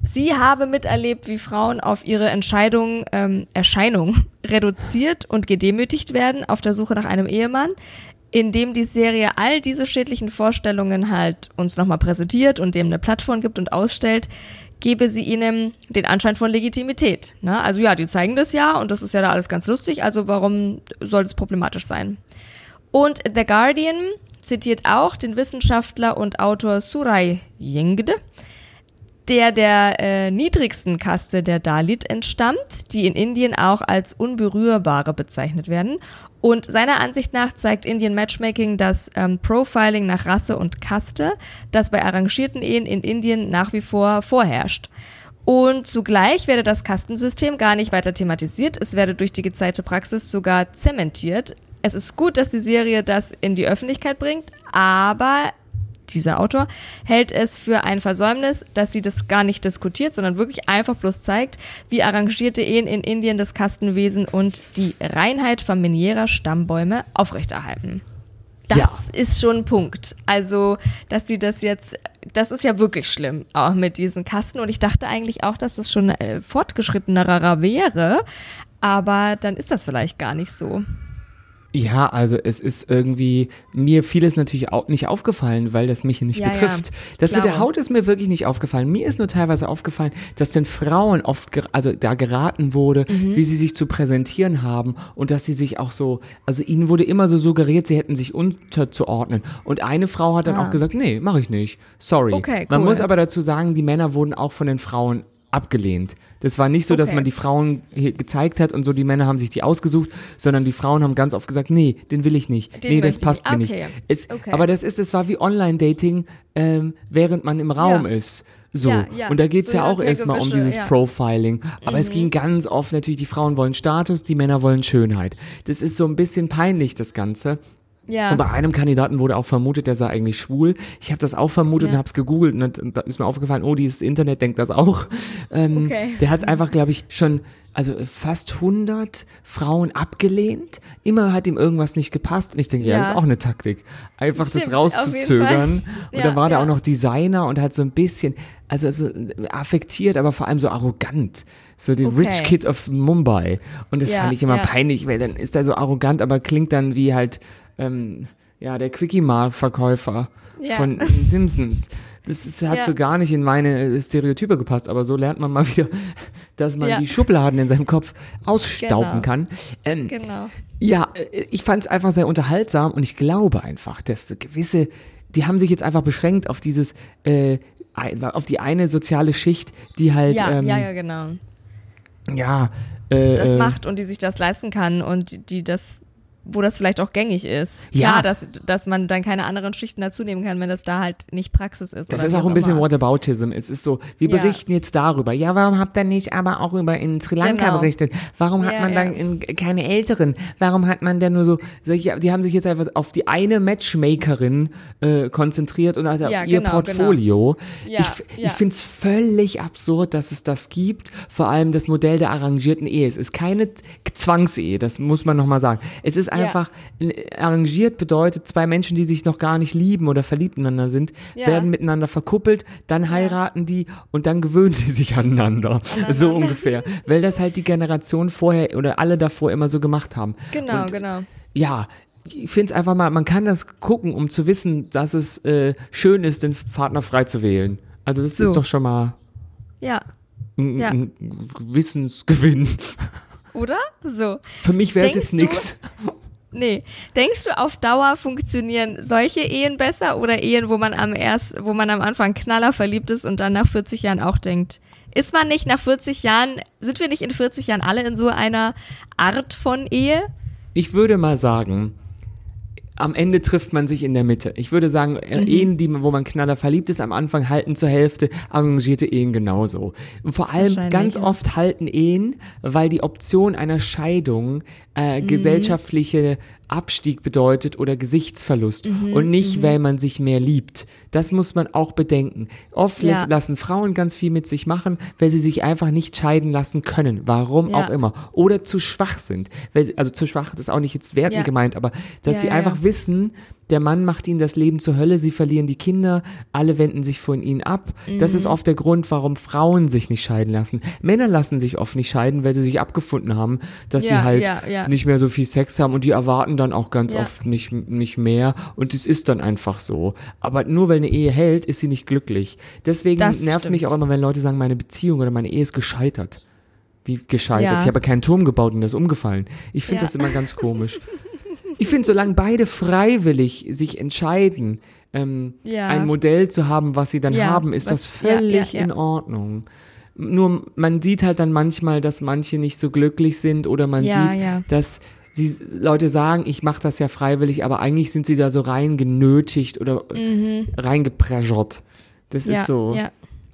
S2: Sie habe miterlebt, wie Frauen auf ihre Entscheidung, ähm, Erscheinung <laughs> reduziert und gedemütigt werden auf der Suche nach einem Ehemann, indem die Serie all diese schädlichen Vorstellungen halt uns nochmal präsentiert und dem eine Plattform gibt und ausstellt, gebe sie ihnen den Anschein von Legitimität. Ne? Also ja, die zeigen das ja und das ist ja da alles ganz lustig, also warum soll es problematisch sein? Und The Guardian zitiert auch den Wissenschaftler und Autor Surai Yingde, der der äh, niedrigsten Kaste der Dalit entstammt, die in Indien auch als Unberührbare bezeichnet werden. Und seiner Ansicht nach zeigt Indian Matchmaking das ähm, Profiling nach Rasse und Kaste, das bei arrangierten Ehen in Indien nach wie vor vorherrscht. Und zugleich werde das Kastensystem gar nicht weiter thematisiert, es werde durch die gezeigte Praxis sogar zementiert. Es ist gut, dass die Serie das in die Öffentlichkeit bringt, aber dieser Autor, hält es für ein Versäumnis, dass sie das gar nicht diskutiert, sondern wirklich einfach bloß zeigt, wie arrangierte Ehen in Indien das Kastenwesen und die Reinheit familiärer Stammbäume aufrechterhalten. Das
S3: Ja.
S2: ist schon ein Punkt. Also, dass sie das jetzt, das ist ja wirklich schlimm, auch mit diesen Kasten. Und ich dachte eigentlich auch, dass das schon äh, fortgeschrittenerer wäre. Aber dann ist das vielleicht gar nicht so.
S3: Ja, also es ist irgendwie, mir vieles natürlich auch nicht aufgefallen, weil das mich nicht
S2: Ja, ja,
S3: betrifft. das mit der. Haut ist mir wirklich nicht aufgefallen. Mir ist nur teilweise aufgefallen, dass den Frauen oft, also da geraten wurde,
S2: Mhm.
S3: wie sie sich zu präsentieren haben und dass sie sich auch so, also ihnen wurde immer so suggeriert, sie hätten sich unterzuordnen. Und eine Frau hat dann
S2: Ah.
S3: auch gesagt, nee, mache ich nicht. Sorry.
S2: Okay,
S3: Man
S2: cool.
S3: muss aber dazu sagen, die Männer wurden auch von den Frauen abgelehnt. Das war nicht so, dass
S2: Okay.
S3: man die Frauen hier gezeigt hat und so, die Männer haben sich die ausgesucht, sondern die Frauen haben ganz oft gesagt, nee, den will ich nicht.
S2: Den
S3: nee, das passt
S2: nicht.
S3: mir
S2: Okay.
S3: nicht. Es,
S2: Okay.
S3: Aber das ist, es war wie Online-Dating, ähm, während man im Raum
S2: Ja.
S3: ist. So.
S2: Ja, ja.
S3: Und da geht es
S2: So
S3: ja auch erstmal um dieses
S2: ja. Mhm.
S3: Profiling. Aber es ging ganz oft natürlich, die Frauen wollen Status, die Männer wollen Schönheit. Das ist so ein bisschen peinlich, das Ganze.
S2: Ja.
S3: Und bei einem Kandidaten wurde auch vermutet, der sei eigentlich schwul. Ich habe das auch vermutet
S2: Ja.
S3: und habe es gegoogelt und dann- und da ist mir aufgefallen, oh, dieses Internet denkt das auch. <laughs> Ähm,
S2: Okay.
S3: Der hat einfach, glaube ich, schon also fast 100 Frauen abgelehnt. Immer hat ihm irgendwas nicht gepasst und ich denke, ja,
S2: Ja.
S3: das ist auch eine Taktik. Einfach
S2: Stimmt,
S3: das rauszuzögern. Und
S2: Ja,
S3: dann war der
S2: ja.
S3: auch noch Designer und hat so ein bisschen, also, also affektiert, aber vor allem so arrogant. So den
S2: Okay.
S3: Rich Kid of Mumbai. Und das fand ich immer peinlich, weil dann ist er so arrogant, aber klingt dann wie halt, ähm, ja, der Quickie-Mart-Verkäufer
S2: Ja.
S3: von Simpsons. Das ist, hat
S2: Ja.
S3: so gar nicht in meine äh, Stereotype gepasst, aber so lernt man mal wieder, dass man
S2: Ja.
S3: die Schubladen in seinem Kopf ausstauben
S2: Genau.
S3: kann. Ähm,
S2: Genau.
S3: ja, äh, ich fand es einfach sehr unterhaltsam und ich glaube einfach, dass gewisse, die haben sich jetzt einfach beschränkt auf dieses, äh, auf die eine soziale Schicht, die halt,
S2: Ja,
S3: ähm,
S2: ja, ja, genau.
S3: ja, äh,
S2: Das
S3: äh,
S2: macht und die sich das leisten kann und die- die das, wo das vielleicht auch gängig ist.
S3: Ja.
S2: Klar, dass, dass man dann keine anderen Schichten dazu nehmen kann, wenn das da halt nicht Praxis ist.
S3: Das ist auch ein bisschen
S2: immer.
S3: Whataboutism. Es ist so, wir
S2: Ja.
S3: berichten jetzt darüber. Ja, warum habt ihr nicht aber auch über in Sri Lanka
S2: Genau.
S3: berichtet? Warum hat
S2: Ja,
S3: man
S2: ja.
S3: dann in, keine Älteren? Warum hat man denn nur so, die haben sich jetzt einfach auf die eine Matchmakerin äh, konzentriert und
S2: Ja,
S3: auf ihr
S2: genau,
S3: Portfolio.
S2: Ja,
S3: ich
S2: ja.
S3: ich finde es völlig absurd, dass es das gibt. Vor allem das Modell der arrangierten Ehe. Es ist keine Zwangsehe, das muss man nochmal sagen. Es ist einfach, äh, arrangiert bedeutet, zwei Menschen, die sich noch gar nicht lieben oder verliebt ineinander sind, werden miteinander verkuppelt, dann heiraten die und dann gewöhnen die sich aneinander. So ungefähr. Weil das halt die Generation vorher oder alle davor immer so gemacht haben.
S2: Genau,
S3: und,
S2: genau.
S3: Ja, ich finde es einfach mal, man kann das gucken, um zu wissen, dass es äh, schön ist, den Partner frei zu wählen. Also das
S2: So.
S3: ist doch schon mal
S2: Ja.
S3: ein,
S2: Ja.
S3: ein Wissensgewinn.
S2: Oder? So.
S3: Für mich wäre es jetzt nichts.
S2: Nee. Denkst du, auf Dauer funktionieren solche Ehen besser oder Ehen, wo man am erst, wo man am Anfang knaller verliebt ist und dann nach 40 Jahren auch denkt, ist man nicht nach 40 Jahren, sind wir nicht in 40 Jahren alle in so einer Art von Ehe?
S3: Ich würde mal sagen, am Ende trifft man sich in der Mitte. Ich würde sagen, äh,
S2: Mhm.
S3: Ehen, die, wo man knaller verliebt ist, am Anfang halten zur Hälfte, arrangierte Ehen genauso. Und vor allem ganz
S2: ja.
S3: oft halten Ehen, weil die Option einer Scheidung
S2: Mhm.
S3: äh, gesellschaftliche Abstieg bedeutet oder Gesichtsverlust
S2: Mhm,
S3: und nicht, weil man sich mehr liebt. Das muss man auch bedenken. Oft
S2: Ja.
S3: lassen Frauen ganz viel mit sich machen, weil sie sich einfach nicht scheiden lassen können. Warum
S2: Ja.
S3: auch immer. Oder zu schwach sind. Sie, also zu schwach, das ist auch nicht jetzt wertend
S2: Ja.
S3: gemeint, aber dass sie einfach wissen, der Mann macht ihnen das Leben zur Hölle, sie verlieren die Kinder, alle wenden sich von ihnen ab. Das
S2: Mhm.
S3: ist oft der Grund, warum Frauen sich nicht scheiden lassen. Männer lassen sich oft nicht scheiden, weil sie sich abgefunden haben, dass sie
S2: Ja,
S3: halt
S2: ja, ja.
S3: nicht mehr so viel Sex haben und die erwarten dann auch ganz oft nicht, nicht mehr und es ist dann einfach so. Aber nur weil eine Ehe hält, ist sie nicht glücklich. Deswegen
S2: Das
S3: nervt
S2: stimmt.
S3: mich auch immer, wenn Leute sagen, meine Beziehung oder meine Ehe ist gescheitert. Wie gescheitert? Ich habe keinen Turm gebaut und der ist umgefallen. Ich finde das immer ganz komisch. <laughs> Ich finde, solange beide freiwillig sich entscheiden, ähm,
S2: Ja.
S3: ein Modell zu haben, was sie dann
S2: Ja,
S3: haben, ist
S2: was-
S3: das völlig
S2: ja.
S3: in Ordnung. Nur man sieht halt dann manchmal, dass manche nicht so glücklich sind oder man sieht, dass sie Leute sagen, ich mache das ja freiwillig, aber eigentlich sind sie da so rein genötigt oder. Das
S2: Mhm. Ja,
S3: ist so.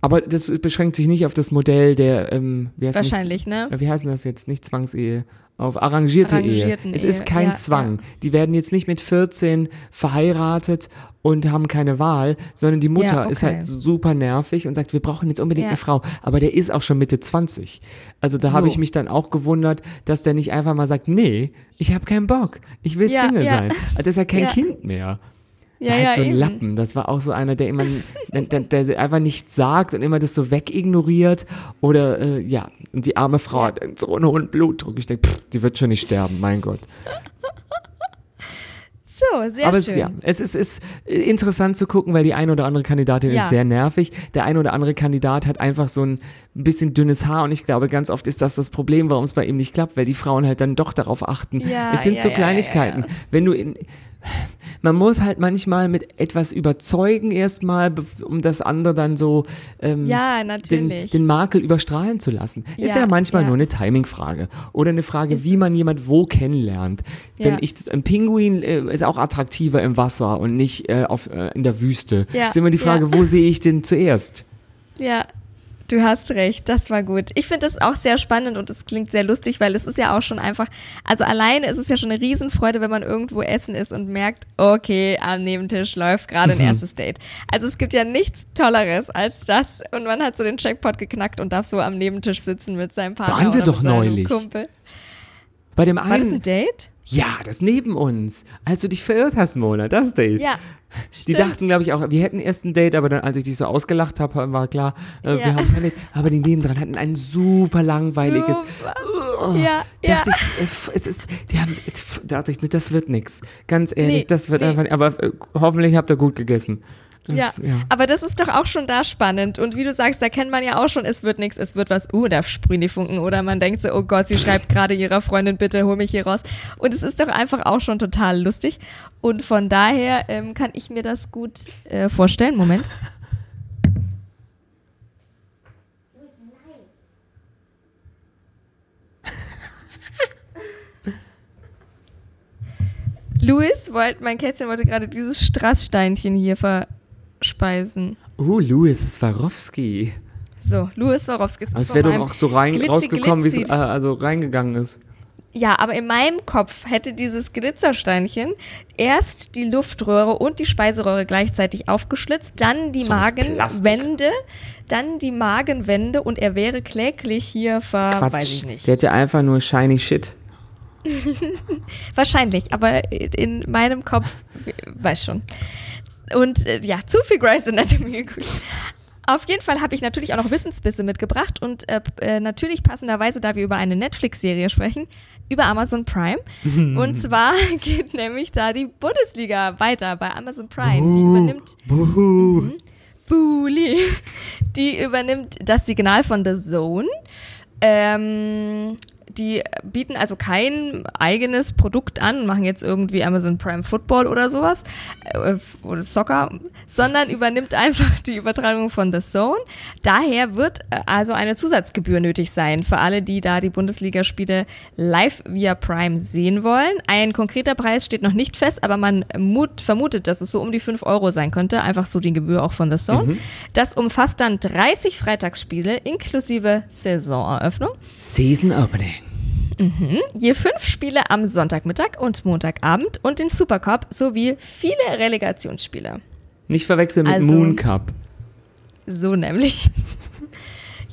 S3: Aber das beschränkt sich nicht auf das Modell der, ähm, wie heißt
S2: Wahrscheinlich,
S3: nicht,
S2: ne?
S3: Wie heißt das jetzt? Nicht Zwangsehe. Auf arrangierte Ehe. Es
S2: Ehe,
S3: ist kein
S2: ja,
S3: Zwang. Die werden jetzt nicht mit 14 verheiratet und haben keine Wahl, sondern die Mutter
S2: Ja,
S3: ist
S2: okay.
S3: halt super nervig und sagt, wir brauchen jetzt unbedingt
S2: Ja.
S3: eine Frau. Aber der ist auch schon Mitte 20. Also da habe
S2: So.
S3: ich mich dann auch gewundert, dass der nicht einfach mal sagt, nee, ich habe keinen Bock. Ich will
S2: Ja,
S3: Single
S2: ja.
S3: sein. Also ist ja kein
S2: Ja.
S3: Kind mehr.
S2: Ja,
S3: halt
S2: ja,
S3: so ein
S2: eben.
S3: Lappen. Das war auch so einer, der immer, der, der, einfach nichts sagt und immer das so wegignoriert. Oder äh, ja, und die arme Frau hat so einen hohen Blutdruck. Ich denke, die wird schon nicht sterben, mein Gott.
S2: So, sehr
S3: Aber es,
S2: schön.
S3: ja, es ist, ist interessant zu gucken, weil die eine oder andere Kandidatin
S2: Ja.
S3: ist sehr nervig. Der eine oder andere Kandidat hat einfach so ein bisschen dünnes Haar und ich glaube, ganz oft ist das das Problem, warum es bei ihm nicht klappt, weil die Frauen halt dann doch darauf achten.
S2: Ja,
S3: es sind so Kleinigkeiten. Wenn du in, man muss halt manchmal mit etwas überzeugen erstmal, um das andere dann so ähm,
S2: Ja,
S3: den, den Makel überstrahlen zu lassen. ist
S2: Ja,
S3: ja manchmal
S2: ja.
S3: nur eine Timingfrage oder eine Frage, wie man jemand wo kennenlernt. Wenn
S2: Ja.
S3: ich ein Pinguin äh, ist auch attraktiver im Wasser und nicht äh, auf, äh, in der Wüste.
S2: Ja,
S3: Ist immer die Frage,
S2: ja.
S3: wo sehe ich den <laughs> zuerst?
S2: Ja, du hast recht, das war gut. Ich finde das auch sehr spannend und es klingt sehr lustig, weil es ist ja auch schon einfach, also alleine ist es ja schon eine Riesenfreude, wenn man irgendwo essen ist und merkt, okay, am Nebentisch läuft gerade
S3: Mhm.
S2: ein erstes Date. Also es gibt ja nichts Tolleres als das und man hat so den Checkpot geknackt und darf so am Nebentisch sitzen mit seinem Partner
S3: Waren wir
S2: oder
S3: doch neulich.
S2: Kumpel.
S3: Bei dem
S2: War das
S3: einen,
S2: ein Date?
S3: Ja, das neben uns, als du dich verirrt hast, Mona, das Date.
S2: Ja.
S3: Die
S2: stimmt.
S3: dachten, glaube ich, auch, wir hätten erst ein Date, aber dann, als ich dich so ausgelacht habe, war klar, äh,
S2: Ja.
S3: wir haben kein Date. Aber die nebendran hatten ein super langweiliges.
S2: Super. ja, ja.
S3: Dachte ich, äh, es ist, die haben, dachte ich, das wird nix. Ganz ehrlich,
S2: Nee,
S3: das wird
S2: nee.
S3: einfach, aber äh, hoffentlich habt ihr gut gegessen.
S2: Ja,
S3: Das, ja.
S2: aber das ist doch auch schon da spannend. Und wie du sagst, da kennt man ja auch schon, es wird nichts, es wird was, uh, da sprühen die Funken. Oder man denkt so, oh Gott, sie schreibt gerade ihrer Freundin, bitte hol mich hier raus. Und es ist doch einfach auch schon total lustig. Und von daher ähm, kann ich mir das gut äh, vorstellen. Moment. Louis wollte, mein Kätzchen wollte gerade dieses Strasssteinchen hier verspeisen.
S3: Uh, Louis Swarovski.
S2: So, Louis Swarovski.
S3: Aber es wäre doch auch so rein,
S2: Glitzy,
S3: rausgekommen, wie es äh, also reingegangen ist.
S2: Ja, aber in meinem Kopf hätte dieses Glitzersteinchen erst die Luftröhre und die Speiseröhre gleichzeitig aufgeschlitzt, dann die
S3: So aus Plastik.
S2: Magenwände, dann die Magenwände und er wäre kläglich hier ver...
S3: Quatsch.
S2: Weiß ich nicht.
S3: Der hätte einfach nur shiny shit. <laughs>
S2: Wahrscheinlich, aber in meinem Kopf, weiß schon. Und äh, ja, zu viel Grey's Anatomy <laughs> geguckt. Auf jeden Fall habe ich natürlich auch noch Wissensbisse mitgebracht und äh, äh, natürlich passenderweise, da wir über eine Netflix-Serie sprechen, über Amazon Prime. <laughs> und zwar <laughs> geht nämlich da die Bundesliga weiter bei Amazon Prime. Die übernimmt
S3: Buhu.
S2: Bully. Die übernimmt das Signal von The Zone. Ähm, die bieten also kein eigenes Produkt an, machen jetzt irgendwie Amazon Prime Football oder sowas äh, oder Soccer, sondern übernimmt einfach die Übertragung von The Zone. Daher wird äh, also eine Zusatzgebühr nötig sein für alle, die da die Bundesligaspiele live via Prime sehen wollen. Ein konkreter Preis steht noch nicht fest, aber man mut, vermutet, dass es so um die 5 Euro sein könnte, einfach so die Gebühr auch von The Zone. Das umfasst dann 30 Freitagsspiele inklusive Saisoneröffnung.
S3: Season Opening.
S2: Je fünf Spiele am Sonntagmittag und Montagabend und den Supercup sowie viele Relegationsspiele.
S3: Nicht verwechseln mit
S2: Also-
S3: Moon Cup.
S2: So nämlich. <laughs>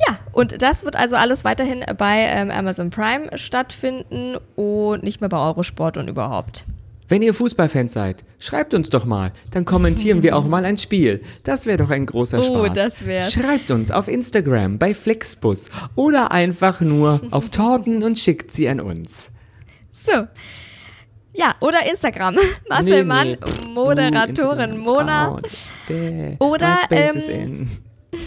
S2: Ja, und das wird also alles weiterhin bei ähm, Amazon Prime stattfinden und nicht mehr bei Eurosport und überhaupt.
S3: Wenn ihr Fußballfans seid, schreibt uns doch mal. Dann kommentieren wir auch mal ein Spiel. Das wäre doch ein großer
S2: Oh,
S3: Spaß.
S2: das wär's.
S3: Schreibt uns auf Instagram, bei Flixbus oder einfach nur auf <laughs> Torten und schickt sie an uns.
S2: So. Ja, oder Instagram. <laughs> Marcel
S3: Nee,
S2: Mann,
S3: nee.
S2: Moderatorin Mona.
S3: out.
S2: Oder, ähm,
S3: in. <laughs>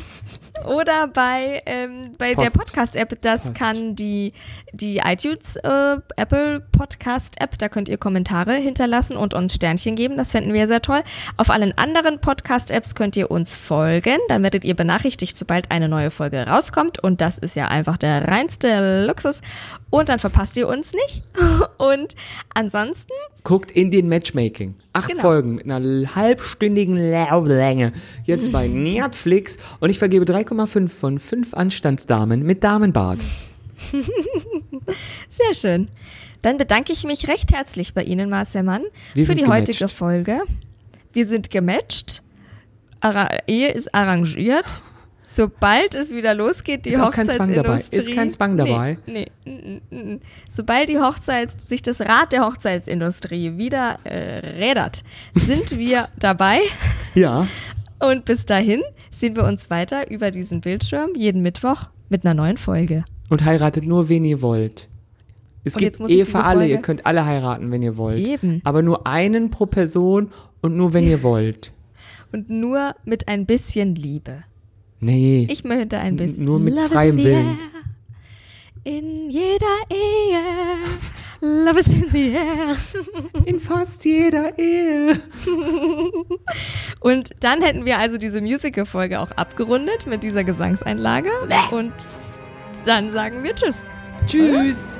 S2: Oder bei, ähm, bei der
S3: Post.
S2: Podcast-App, das
S3: Post.
S2: kann die, die iTunes äh, Apple Podcast-App, da könnt ihr Kommentare hinterlassen und uns Sternchen geben, das fänden wir sehr toll. Auf allen anderen Podcast-Apps könnt ihr uns folgen, dann werdet ihr benachrichtigt, sobald eine neue Folge rauskommt und das ist ja einfach der reinste Luxus und dann verpasst ihr uns nicht. <laughs> Und ansonsten
S3: Guckt in den Matchmaking. Acht
S2: Genau.
S3: Folgen mit einer halbstündigen Lauflänge. Jetzt bei <laughs> Netflix. Und ich vergebe 3,5 von 5 Anstandsdamen mit Damenbart. <laughs>
S2: Sehr schön. Dann bedanke ich mich recht herzlich bei Ihnen, Marcel Mann,
S3: Wir
S2: für die heutige
S3: gematcht.
S2: Folge. Wir sind gematcht. Ara Ehe ist arrangiert. Sobald es wieder losgeht, die
S3: Ist Zwang dabei.
S2: Hochzeitsindustrie.
S3: Ist kein Zwang dabei.
S2: Nee, nee. mm, mm, mm. Sobald die Hochzeits, sich das Rad der Hochzeitsindustrie wieder äh, rädert, sind <laughs> wir dabei.
S3: Ja.
S2: Und bis dahin sehen wir uns weiter über diesen Bildschirm jeden Mittwoch mit einer neuen Folge.
S3: Und heiratet nur, wen ihr wollt. Es
S2: Und
S3: gibt Ehe für alle.
S2: Folge-
S3: Ihr könnt alle heiraten, wenn ihr wollt.
S2: Eben.
S3: Aber nur einen pro Person und nur, wenn ihr <laughs> wollt.
S2: Und nur mit ein bisschen Liebe.
S3: Nee.
S2: Ich möchte ein bisschen.
S3: nur mit
S2: Love
S3: freiem Willen.
S2: air. In jeder Ehe. Love is in the air.
S3: In fast jeder Ehe. <laughs>
S2: Und dann hätten wir also diese Musical-Folge auch abgerundet mit dieser Gesangseinlage. Und dann sagen wir Tschüss.
S3: Tschüss.